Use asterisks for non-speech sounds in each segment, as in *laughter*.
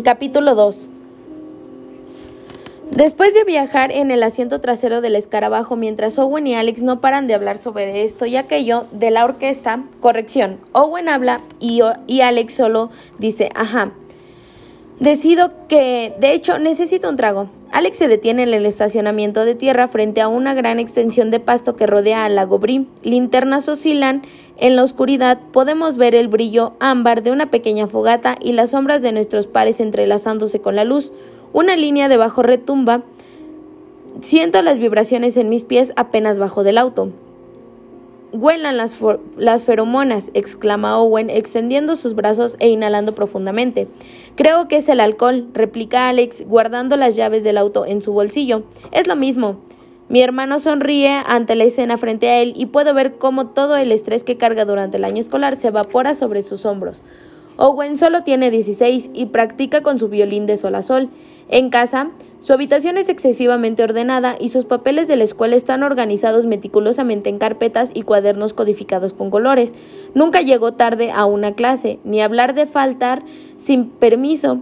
Capítulo 2 Después de viajar en el asiento trasero del escarabajo mientras Owen y Alex no paran de hablar sobre esto y aquello de la orquesta, corrección, Owen habla y, y Alex solo dice, ajá. Decido que, de hecho, necesito un trago. Alex se detiene en el estacionamiento de tierra frente a una gran extensión de pasto que rodea al lago Brie. Linternas oscilan en la oscuridad, podemos ver el brillo ámbar de una pequeña fogata y las sombras de nuestros pares entrelazándose con la luz. Una línea de bajo retumba. Siento las vibraciones en mis pies apenas bajo del auto. Huelan las, las, feromonas, exclama Owen, extendiendo sus brazos e inhalando profundamente. Creo que es el alcohol, replica Alex, guardando las llaves del auto en su bolsillo. Es lo mismo. Mi hermano sonríe ante la escena frente a él y puedo ver cómo todo el estrés que carga durante el año escolar se evapora sobre sus hombros. Owen solo tiene 16 y practica con su violín de sol a sol. En casa, su habitación es excesivamente ordenada y sus papeles de la escuela están organizados meticulosamente en carpetas y cuadernos codificados con colores. Nunca llegó tarde a una clase, ni hablar de faltar sin permiso.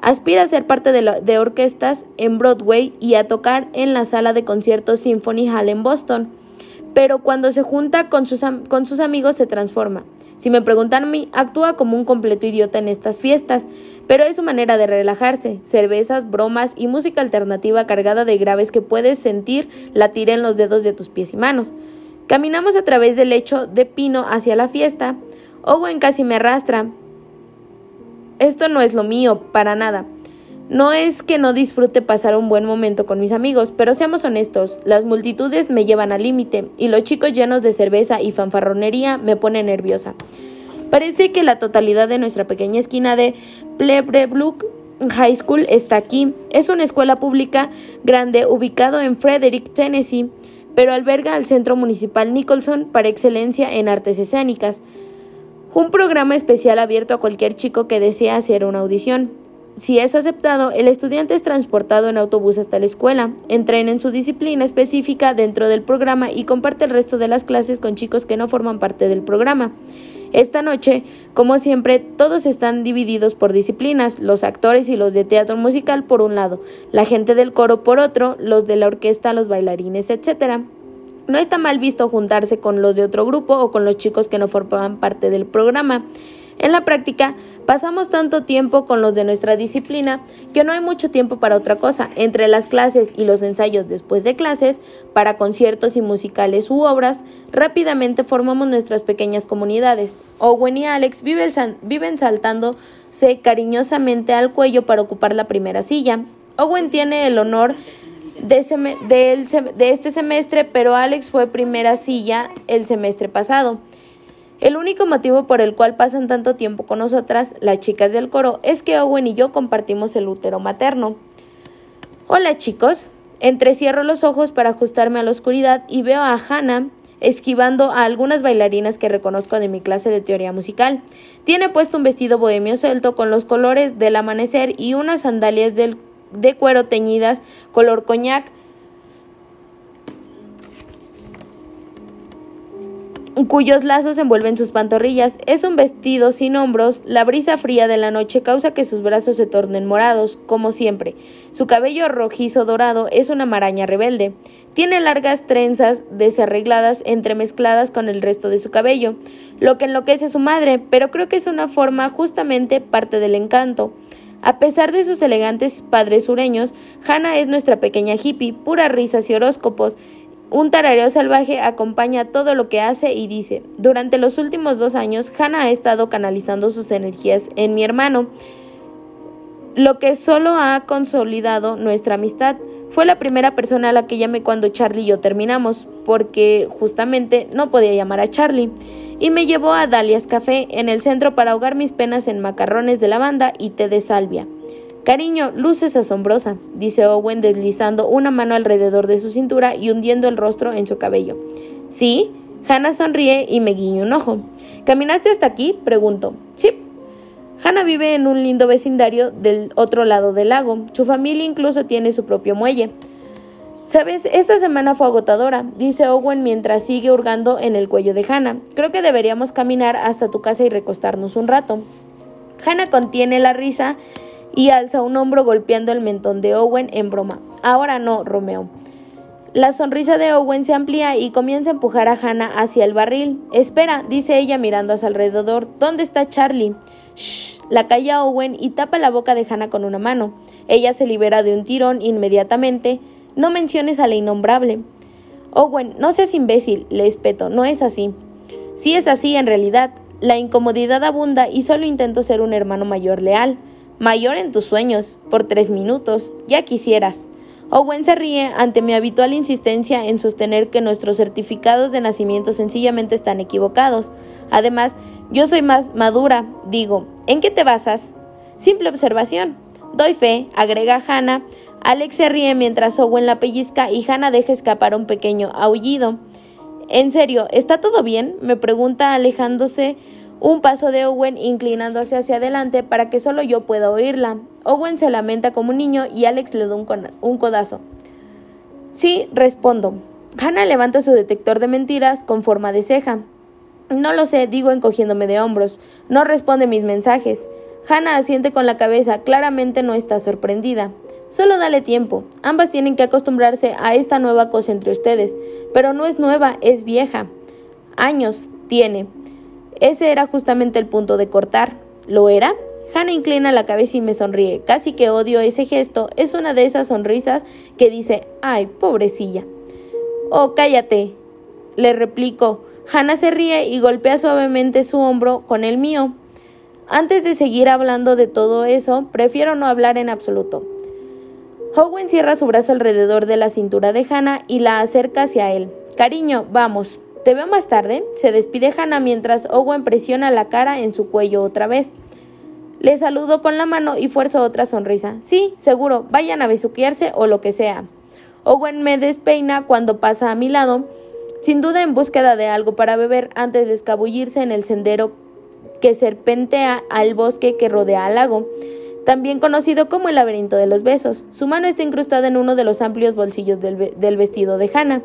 Aspira a ser parte de, de orquestas en Broadway y a tocar en la sala de conciertos Symphony Hall en Boston. Pero cuando se junta con sus, con sus amigos se transforma. Si me preguntan a mí, actúa como un completo idiota en estas fiestas, pero es su manera de relajarse, cervezas, bromas y música alternativa cargada de graves que puedes sentir latir en los dedos de tus pies y manos. Caminamos a través del lecho de pino hacia la fiesta. Owen casi me arrastra. Esto no es lo mío, para nada. No es que no disfrute pasar un buen momento con mis amigos, pero seamos honestos, las multitudes me llevan al límite y los chicos llenos de cerveza y fanfarronería me ponen nerviosa. Parece que la totalidad de nuestra pequeña esquina de Plebrebrook High School está aquí. Es una escuela pública grande ubicado en Frederick, Tennessee, pero alberga al Centro Municipal Nicholson para excelencia en artes escénicas. Un programa especial abierto a cualquier chico que desea hacer una audición. Si es aceptado, el estudiante es transportado en autobús hasta la escuela, entrena en su disciplina específica dentro del programa y comparte el resto de las clases con chicos que no forman parte del programa. Esta noche, como siempre, todos están divididos por disciplinas, los actores y los de teatro musical por un lado, la gente del coro por otro, los de la orquesta, los bailarines, etc. No está mal visto juntarse con los de otro grupo o con los chicos que no forman parte del programa. En la práctica, pasamos tanto tiempo con los de nuestra disciplina que no hay mucho tiempo para otra cosa. Entre las clases y los ensayos después de clases, para conciertos y musicales u obras, rápidamente formamos nuestras pequeñas comunidades. Owen y Alex viven saltándose cariñosamente al cuello para ocupar la primera silla. Owen tiene el honor de, de este semestre, pero Alex fue primera silla el semestre pasado. El único motivo por el cual pasan tanto tiempo con nosotras, las chicas del coro, es que Owen y yo compartimos el útero materno. Hola chicos. Entrecierro los ojos para ajustarme a la oscuridad y veo a Hannah esquivando a algunas bailarinas que reconozco de mi clase de teoría musical. Tiene puesto un vestido bohemio suelto con los colores del amanecer y unas sandalias de cuero teñidas color coñac cuyos lazos envuelven sus pantorrillas. Es un vestido sin hombros. La brisa fría de la noche causa que sus brazos se tornen morados, como siempre. Su cabello rojizo dorado es una maraña rebelde. Tiene largas trenzas desarregladas entremezcladas con el resto de su cabello, lo que enloquece a su madre, pero creo que es una forma justamente parte del encanto. A pesar de sus elegantes padres sureños, Hannah es nuestra pequeña hippie, pura risas y horóscopos. Un tarareo salvaje acompaña todo lo que hace y dice. Durante los últimos dos años, Hannah ha estado canalizando sus energías en mi hermano, lo que solo ha consolidado nuestra amistad. Fue la primera persona a la que llamé cuando Charlie y yo terminamos, porque justamente no podía llamar a Charlie, y me llevó a Dalia's Café en el centro para ahogar mis penas en macarrones de lavanda y té de salvia. Cariño, luces asombrosa, dice Owen deslizando una mano alrededor de su cintura y hundiendo el rostro en su cabello. ¿Sí? Hannah sonríe y me guiña un ojo. ¿Caminaste hasta aquí? pregunto. Sí. Hannah vive en un lindo vecindario del otro lado del lago. Su familia incluso tiene su propio muelle. Sabes, esta semana fue agotadora, dice Owen mientras sigue hurgando en el cuello de Hannah. Creo que deberíamos caminar hasta tu casa y recostarnos un rato. Hannah contiene la risa y alza un hombro golpeando el mentón de Owen en broma. Ahora no, Romeo. La sonrisa de Owen se amplía y comienza a empujar a Hannah hacia el barril. Espera, dice ella mirando a su alrededor. ¿Dónde está Charlie? Shh. La calla Owen y tapa la boca de Hannah con una mano. Ella se libera de un tirón inmediatamente. No menciones a la innombrable. Owen, no seas imbécil, le espeto, no es así. Si es así, en realidad, la incomodidad abunda y solo intento ser un hermano mayor leal. Mayor en tus sueños, por tres minutos, ya quisieras. Owen se ríe ante mi habitual insistencia en sostener que nuestros certificados de nacimiento sencillamente están equivocados. Además, yo soy más madura, digo. ¿En qué te basas? Simple observación. Doy fe, agrega Hannah. Alex se ríe mientras Owen la pellizca y Hannah deja escapar un pequeño aullido. En serio, ¿está todo bien? me pregunta alejándose un paso de Owen inclinándose hacia adelante para que solo yo pueda oírla. Owen se lamenta como un niño y Alex le da un, codazo. Sí, respondo. Hannah levanta su detector de mentiras con forma de ceja. No lo sé, digo encogiéndome de hombros. No responde mis mensajes. Hannah asiente con la cabeza, claramente no está sorprendida. Solo dale tiempo. Ambas tienen que acostumbrarse a esta nueva cosa entre ustedes. Pero no es nueva, es vieja. Años tiene. Ese era justamente el punto de cortar. ¿Lo era? Hannah inclina la cabeza y me sonríe. Casi que odio ese gesto. Es una de esas sonrisas que dice, ay, pobrecilla. Oh, cállate. Le replico. Hannah se ríe y golpea suavemente su hombro con el mío. Antes de seguir hablando de todo eso, prefiero no hablar en absoluto. Owen cierra su brazo alrededor de la cintura de Hannah y la acerca hacia él. Cariño, vamos. Te veo más tarde. Se despide Hannah mientras Owen presiona la cara en su cuello otra vez. Le saludo con la mano y fuerzo otra sonrisa. Sí, seguro, vayan a besuquearse o lo que sea. Owen me despeina cuando pasa a mi lado, sin duda en búsqueda de algo para beber antes de escabullirse en el sendero que serpentea al bosque que rodea al lago, también conocido como el laberinto de los besos. Su mano está incrustada en uno de los amplios bolsillos del, del vestido de Hannah.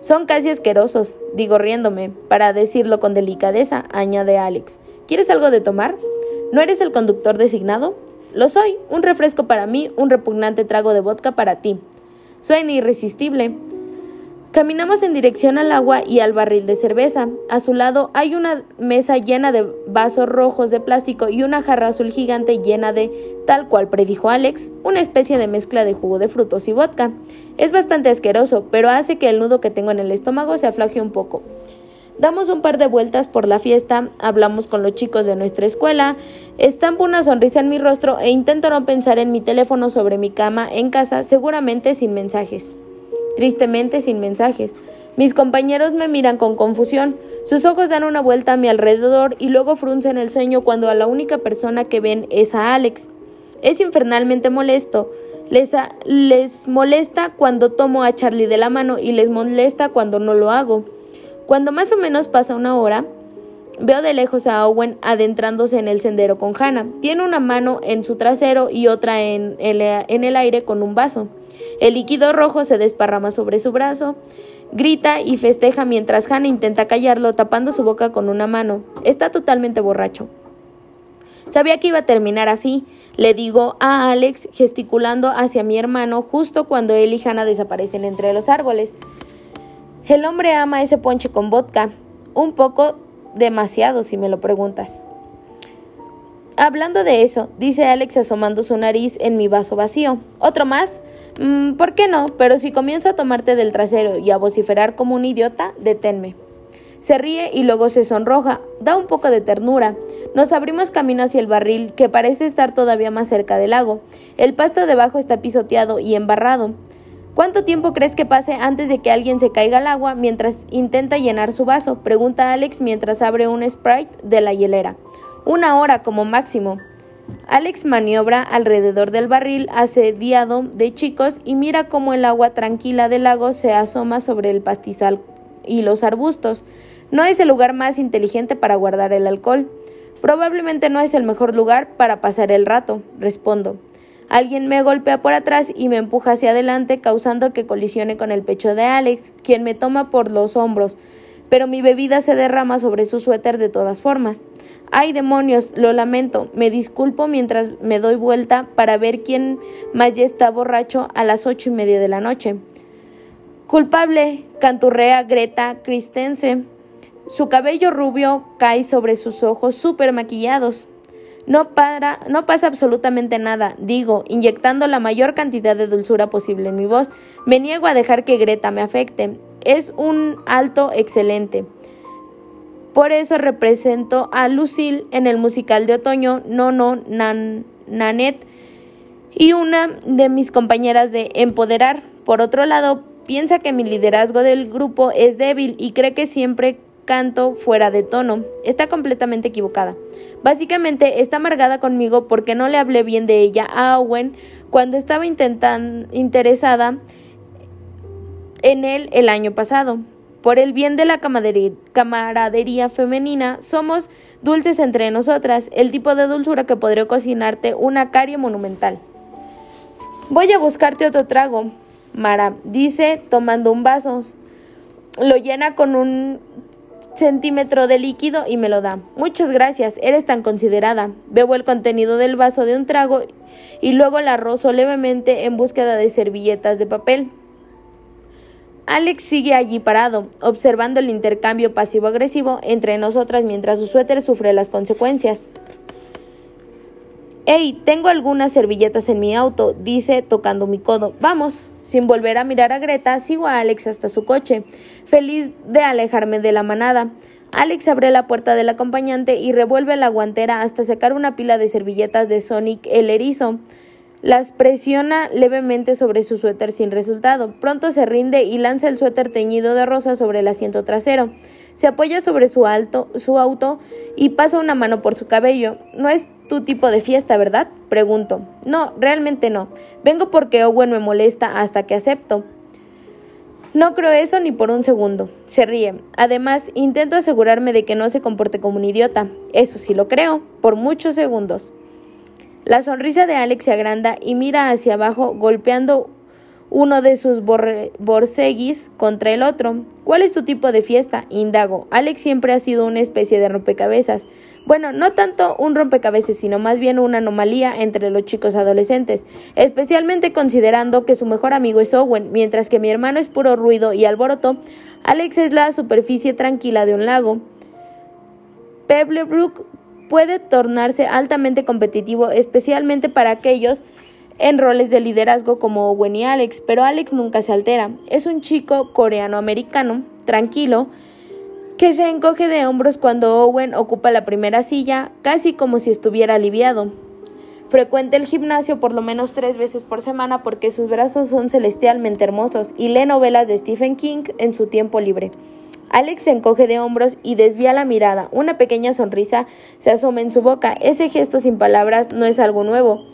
Son casi asquerosos, digo riéndome, para decirlo con delicadeza, añade Alex. ¿Quieres algo de tomar? ¿No eres el conductor designado? Lo soy, un refresco para mí, un repugnante trago de vodka para ti. Suena irresistible. Caminamos en dirección al agua y al barril de cerveza. A su lado hay una mesa llena de vasos rojos de plástico y una jarra azul gigante llena de, tal cual predijo Alex, una especie de mezcla de jugo de frutos y vodka. Es bastante asqueroso, pero hace que el nudo que tengo en el estómago se afloje un poco. Damos un par de vueltas por la fiesta, hablamos con los chicos de nuestra escuela, estampo una sonrisa en mi rostro e intento no pensar en mi teléfono sobre mi cama en casa, seguramente sin mensajes tristemente sin mensajes. Mis compañeros me miran con confusión, sus ojos dan una vuelta a mi alrededor y luego fruncen el ceño cuando a la única persona que ven es a Alex. Es infernalmente molesto. Les, les molesta cuando tomo a Charlie de la mano y les molesta cuando no lo hago. Cuando más o menos pasa una hora, veo de lejos a Owen adentrándose en el sendero con Hannah. Tiene una mano en su trasero y otra en en el aire con un vaso. El líquido rojo se desparrama sobre su brazo. Grita y festeja mientras Hannah intenta callarlo tapando su boca con una mano. Está totalmente borracho. Sabía que iba a terminar así, le digo a Alex gesticulando hacia mi hermano justo cuando él y Hannah desaparecen entre los árboles. El hombre ama ese ponche con vodka, un poco demasiado si me lo preguntas. Hablando de eso, dice Alex asomando su nariz en mi vaso vacío. ¿Otro más? Mm, ¿Por qué no? Pero si comienzo a tomarte del trasero y a vociferar como un idiota, deténme. Se ríe y luego se sonroja. Da un poco de ternura. Nos abrimos camino hacia el barril, que parece estar todavía más cerca del lago. El pasto debajo está pisoteado y embarrado. ¿Cuánto tiempo crees que pase antes de que alguien se caiga al agua mientras intenta llenar su vaso? Pregunta Alex mientras abre un Sprite de la hielera. Una hora como máximo. Alex maniobra alrededor del barril asediado de chicos y mira cómo el agua tranquila del lago se asoma sobre el pastizal y los arbustos. No es el lugar más inteligente para guardar el alcohol. Probablemente no es el mejor lugar para pasar el rato, respondo. Alguien me golpea por atrás y me empuja hacia adelante, causando que colisione con el pecho de Alex, quien me toma por los hombros. Pero mi bebida se derrama sobre su suéter de todas formas. Ay, demonios, lo lamento. Me disculpo mientras me doy vuelta para ver quién más ya está borracho a las ocho y media de la noche. Culpable, canturrea Greta Christensen. Su cabello rubio cae sobre sus ojos súper maquillados. No, no pasa absolutamente nada, digo, inyectando la mayor cantidad de dulzura posible en mi voz. Me niego a dejar que Greta me afecte. Es un alto excelente. Por eso represento a Lucille en el musical de otoño Nono Nan, Nanette y una de mis compañeras de Empoderar. Por otro lado, piensa que mi liderazgo del grupo es débil y cree que siempre canto fuera de tono. Está completamente equivocada. Básicamente está amargada conmigo porque no le hablé bien de ella a Owen cuando estaba intentando interesada en él el año pasado. Por el bien de la camaradería femenina, somos dulces entre nosotras, el tipo de dulzura que podría cocinarte una carie monumental. Voy a buscarte otro trago, Mara, dice tomando un vaso. Lo llena con un centímetro de líquido y me lo da. Muchas gracias, eres tan considerada. Bebo el contenido del vaso de un trago y luego la rozo levemente en búsqueda de servilletas de papel. Alex sigue allí parado, observando el intercambio pasivo-agresivo entre nosotras mientras su suéter sufre las consecuencias. Hey, tengo algunas servilletas en mi auto, dice tocando mi codo. Vamos. Sin volver a mirar a Greta, sigo a Alex hasta su coche, feliz de alejarme de la manada. Alex abre la puerta del acompañante y revuelve la guantera hasta sacar una pila de servilletas de Sonic el erizo. Las presiona levemente sobre su suéter sin resultado. Pronto se rinde y lanza el suéter teñido de rosa sobre el asiento trasero. Se apoya sobre su, alto, su auto y pasa una mano por su cabello. No es tu tipo de fiesta, ¿verdad? Pregunto. No, realmente no. Vengo porque Owen me molesta hasta que acepto. No creo eso ni por un segundo. Se ríe. Además, intento asegurarme de que no se comporte como un idiota. Eso sí lo creo, por muchos segundos. La sonrisa de Alex se agranda y mira hacia abajo, golpeando uno de sus borseguis contra el otro. ¿Cuál es tu tipo de fiesta? Indago. Alex siempre ha sido una especie de rompecabezas. Bueno, no tanto un rompecabezas, sino más bien una anomalía entre los chicos adolescentes, especialmente considerando que su mejor amigo es Owen, mientras que mi hermano es puro ruido y alboroto, Alex es la superficie tranquila de un lago. Pebblebrook puede tornarse altamente competitivo, especialmente para aquellos en roles de liderazgo como Owen y Alex, pero Alex nunca se altera. Es un chico coreano-americano, tranquilo, que se encoge de hombros cuando Owen ocupa la primera silla, casi como si estuviera aliviado. Frecuenta el gimnasio por lo menos tres veces por semana porque sus brazos son celestialmente hermosos y lee novelas de Stephen King en su tiempo libre. Alex se encoge de hombros y desvía la mirada. Una pequeña sonrisa se asoma en su boca. Ese gesto sin palabras no es algo nuevo.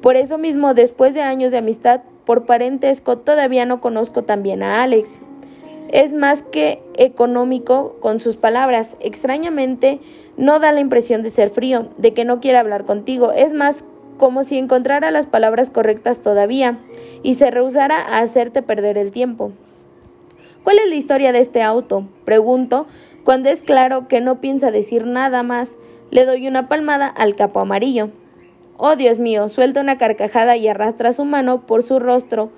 Por eso mismo, después de años de amistad por parentesco, todavía no conozco tan bien a Alex. Es más que económico con sus palabras. Extrañamente, no da la impresión de ser frío, de que no quiere hablar contigo. Es más como si encontrara las palabras correctas todavía y se rehusara a hacerte perder el tiempo. ¿Cuál es la historia de este auto? Pregunto, cuando es claro que no piensa decir nada más. Le doy una palmada al capo amarillo. Oh, Dios mío, suelta una carcajada y arrastra su mano por su rostro.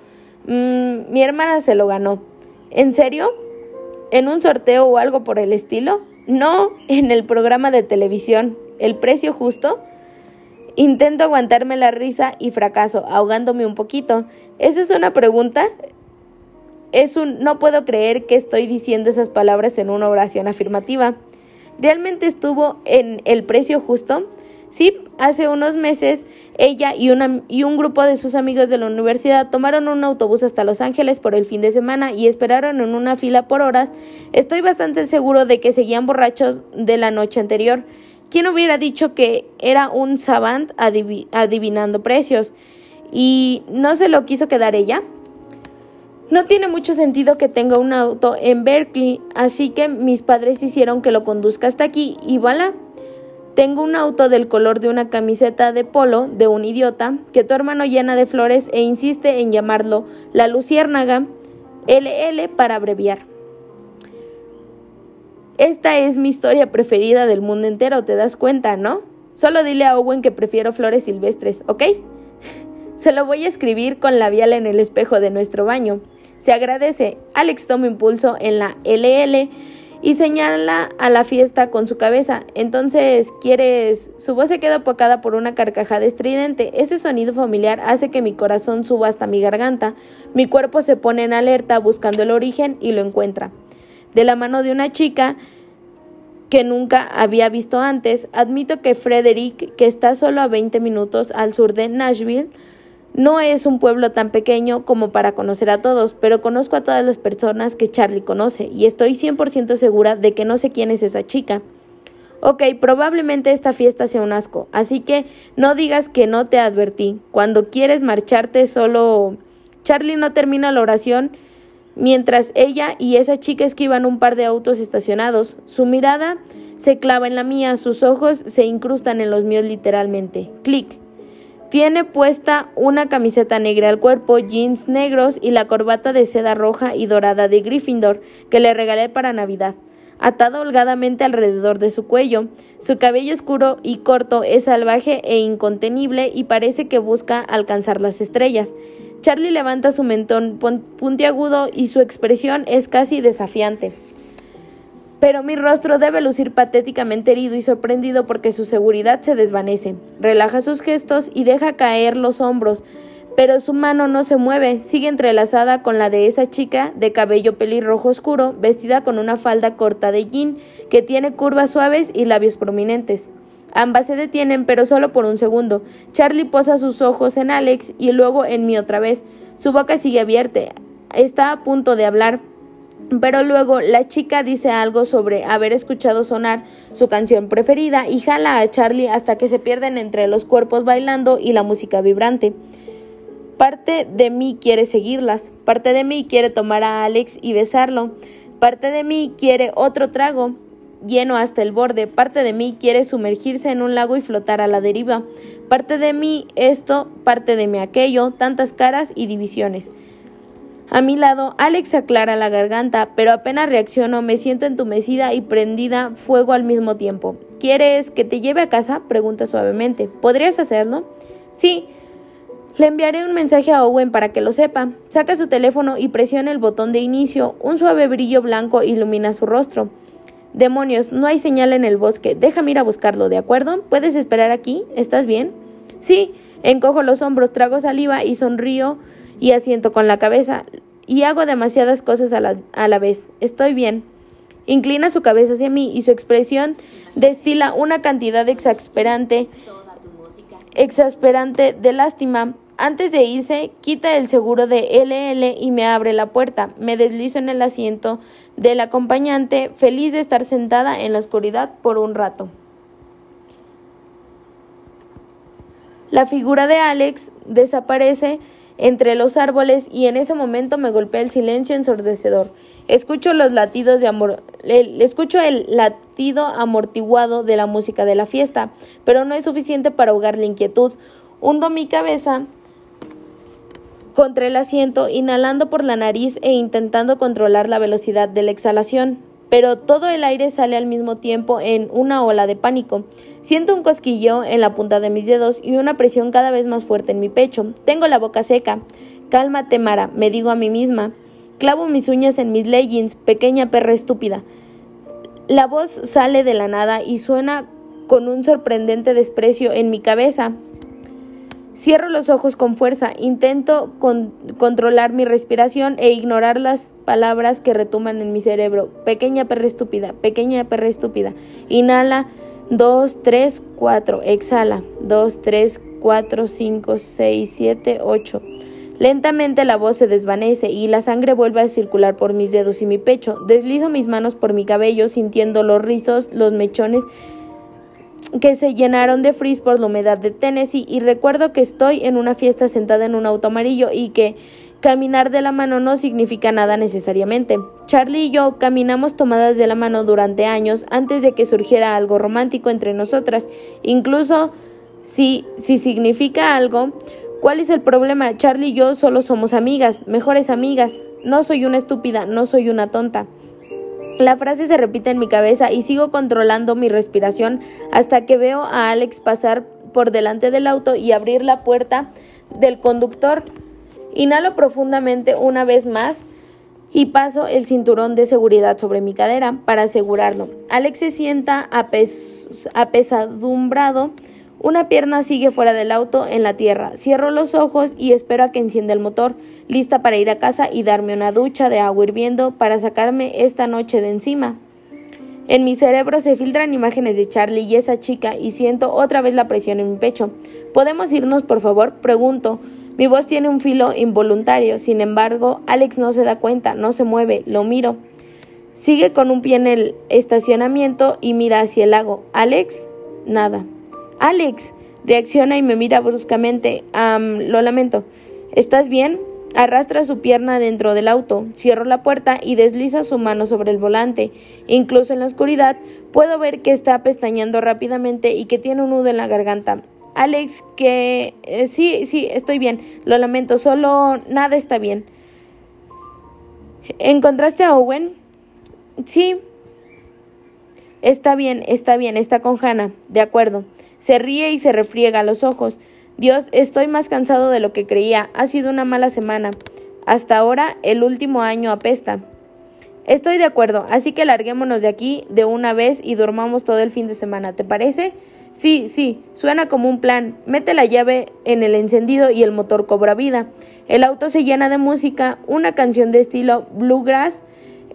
Mm, mi hermana se lo ganó. ¿En serio? ¿En un sorteo o algo por el estilo? No, en el programa de televisión. ¿El precio justo? Intento aguantarme la risa y fracaso, ahogándome un poquito. ¿Eso es una pregunta? Es un no puedo creer que estoy diciendo esas palabras en una oración afirmativa. ¿Realmente estuvo en el precio justo? Sí, hace unos meses ella y, y un grupo de sus amigos de la universidad tomaron un autobús hasta Los Ángeles por el fin de semana y esperaron en una fila por horas. Estoy bastante seguro de que seguían borrachos de la noche anterior. ¿Quién hubiera dicho que era un savant adivinando precios? ¿Y no se lo quiso quedar ella? No tiene mucho sentido que tenga un auto en Berkeley, así que mis padres hicieron que lo conduzca hasta aquí y voilà. Tengo un auto del color de una camiseta de polo de un idiota que tu hermano llena de flores e insiste en llamarlo la luciérnaga LL para abreviar. Esta es mi historia preferida del mundo entero, ¿te das cuenta, no? Solo dile a Owen que prefiero flores silvestres, ¿ok? *laughs* Se lo voy a escribir con labial en el espejo de nuestro baño. Se agradece. Alex toma impulso en la LL y señala a la fiesta con su cabeza. Entonces, ¿quieres? Su voz se queda apocada por una carcajada estridente. Ese sonido familiar hace que mi corazón suba hasta mi garganta. Mi cuerpo se pone en alerta buscando el origen y lo encuentra. De la mano de una chica que nunca había visto antes, admito que Frederick, que está solo a 20 minutos al sur de Nashville, no es un pueblo tan pequeño como para conocer a todos, pero conozco a todas las personas que Charlie conoce y estoy 100% segura de que no sé quién es esa chica. Ok, probablemente esta fiesta sea un asco, así que no digas que no te advertí. Cuando quieres marcharte solo... Charlie no termina la oración mientras ella y esa chica esquivan un par de autos estacionados. Su mirada se clava en la mía, sus ojos se incrustan en los míos literalmente. Clic. Tiene puesta una camiseta negra al cuerpo, jeans negros y la corbata de seda roja y dorada de Gryffindor que le regalé para Navidad, atada holgadamente alrededor de su cuello. Su cabello oscuro y corto es salvaje e incontenible y parece que busca alcanzar las estrellas. Charlie levanta su mentón puntiagudo y su expresión es casi desafiante pero mi rostro debe lucir patéticamente herido y sorprendido porque su seguridad se desvanece. Relaja sus gestos y deja caer los hombros, pero su mano no se mueve, sigue entrelazada con la de esa chica de cabello pelirrojo oscuro, vestida con una falda corta de jean que tiene curvas suaves y labios prominentes. Ambas se detienen, pero solo por un segundo. Charlie posa sus ojos en Alex y luego en mí otra vez. Su boca sigue abierta. Está a punto de hablar, pero luego la chica dice algo sobre haber escuchado sonar su canción preferida y jala a Charlie hasta que se pierden entre los cuerpos bailando y la música vibrante. Parte de mí quiere seguirlas, parte de mí quiere tomar a Alex y besarlo, parte de mí quiere otro trago lleno hasta el borde, parte de mí quiere sumergirse en un lago y flotar a la deriva, parte de mí esto, parte de mí aquello, tantas caras y divisiones. A mi lado, Alex aclara la garganta, pero apenas reacciono, me siento entumecida y prendida fuego al mismo tiempo. ¿Quieres que te lleve a casa? pregunta suavemente. ¿Podrías hacerlo? Sí. Le enviaré un mensaje a Owen para que lo sepa. Saca su teléfono y presiona el botón de inicio. Un suave brillo blanco ilumina su rostro. Demonios, no hay señal en el bosque. Déjame ir a buscarlo, ¿de acuerdo? ¿Puedes esperar aquí? ¿Estás bien? Sí. Encojo los hombros, trago saliva y sonrío y asiento con la cabeza y hago demasiadas cosas a la, a la vez. Estoy bien. Inclina su cabeza hacia mí y su expresión destila una cantidad exasperante, exasperante de lástima. Antes de irse, quita el seguro de LL y me abre la puerta. Me deslizo en el asiento del acompañante, feliz de estar sentada en la oscuridad por un rato. La figura de Alex desaparece entre los árboles y en ese momento me golpea el silencio ensordecedor. Escucho los latidos de amor, el, escucho el latido amortiguado de la música de la fiesta, pero no es suficiente para ahogar la inquietud. Hundo mi cabeza contra el asiento, inhalando por la nariz e intentando controlar la velocidad de la exhalación pero todo el aire sale al mismo tiempo en una ola de pánico. Siento un cosquillo en la punta de mis dedos y una presión cada vez más fuerte en mi pecho. Tengo la boca seca. Cálmate, Mara, me digo a mí misma. Clavo mis uñas en mis leggings, pequeña perra estúpida. La voz sale de la nada y suena con un sorprendente desprecio en mi cabeza. Cierro los ojos con fuerza, intento controlar mi respiración e ignorar las palabras que retuman en mi cerebro. Pequeña perra estúpida, pequeña perra estúpida. Inhala, dos, tres, cuatro. Exhala, dos, tres, cuatro, cinco, seis, siete, ocho. Lentamente la voz se desvanece y la sangre vuelve a circular por mis dedos y mi pecho. Deslizo mis manos por mi cabello, sintiendo los rizos, los mechones que se llenaron de frizz por la humedad de Tennessee y recuerdo que estoy en una fiesta sentada en un auto amarillo y que caminar de la mano no significa nada necesariamente. Charlie y yo caminamos tomadas de la mano durante años antes de que surgiera algo romántico entre nosotras, incluso si, si significa algo. ¿Cuál es el problema? Charlie y yo solo somos amigas, mejores amigas. No soy una estúpida, no soy una tonta. La frase se repite en mi cabeza y sigo controlando mi respiración hasta que veo a Alex pasar por delante del auto y abrir la puerta del conductor. Inhalo profundamente una vez más y paso el cinturón de seguridad sobre mi cadera para asegurarlo. Alex se sienta apesadumbrado. Una pierna sigue fuera del auto en la tierra. Cierro los ojos y espero a que encienda el motor, lista para ir a casa y darme una ducha de agua hirviendo para sacarme esta noche de encima. En mi cerebro se filtran imágenes de Charlie y esa chica y siento otra vez la presión en mi pecho. ¿Podemos irnos, por favor? Pregunto. Mi voz tiene un filo involuntario, sin embargo, Alex no se da cuenta, no se mueve, lo miro. Sigue con un pie en el estacionamiento y mira hacia el lago. Alex, nada. Alex, reacciona y me mira bruscamente. lo lamento. ¿Estás bien? Arrastra su pierna dentro del auto, cierro la puerta y desliza su mano sobre el volante. Incluso en la oscuridad puedo ver que está pestañeando rápidamente y que tiene un nudo en la garganta. Alex, que eh, sí, sí, estoy bien. Lo lamento, solo nada está bien. ¿Encontraste a Owen? Sí. Está bien, está bien, está con Hannah. De acuerdo. Se ríe y se refriega los ojos. Dios, estoy más cansado de lo que creía. Ha sido una mala semana. Hasta ahora, el último año apesta. Estoy de acuerdo, así que larguémonos de aquí de una vez y dormamos todo el fin de semana. ¿Te parece? Sí, sí, suena como un plan. Mete la llave en el encendido y el motor cobra vida. El auto se llena de música, una canción de estilo bluegrass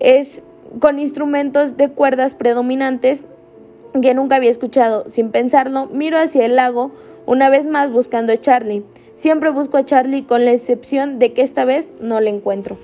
es con instrumentos de cuerdas predominantes que nunca había escuchado. Sin pensarlo, miro hacia el lago, una vez más buscando a Charlie. Siempre busco a Charlie con la excepción de que esta vez no le encuentro.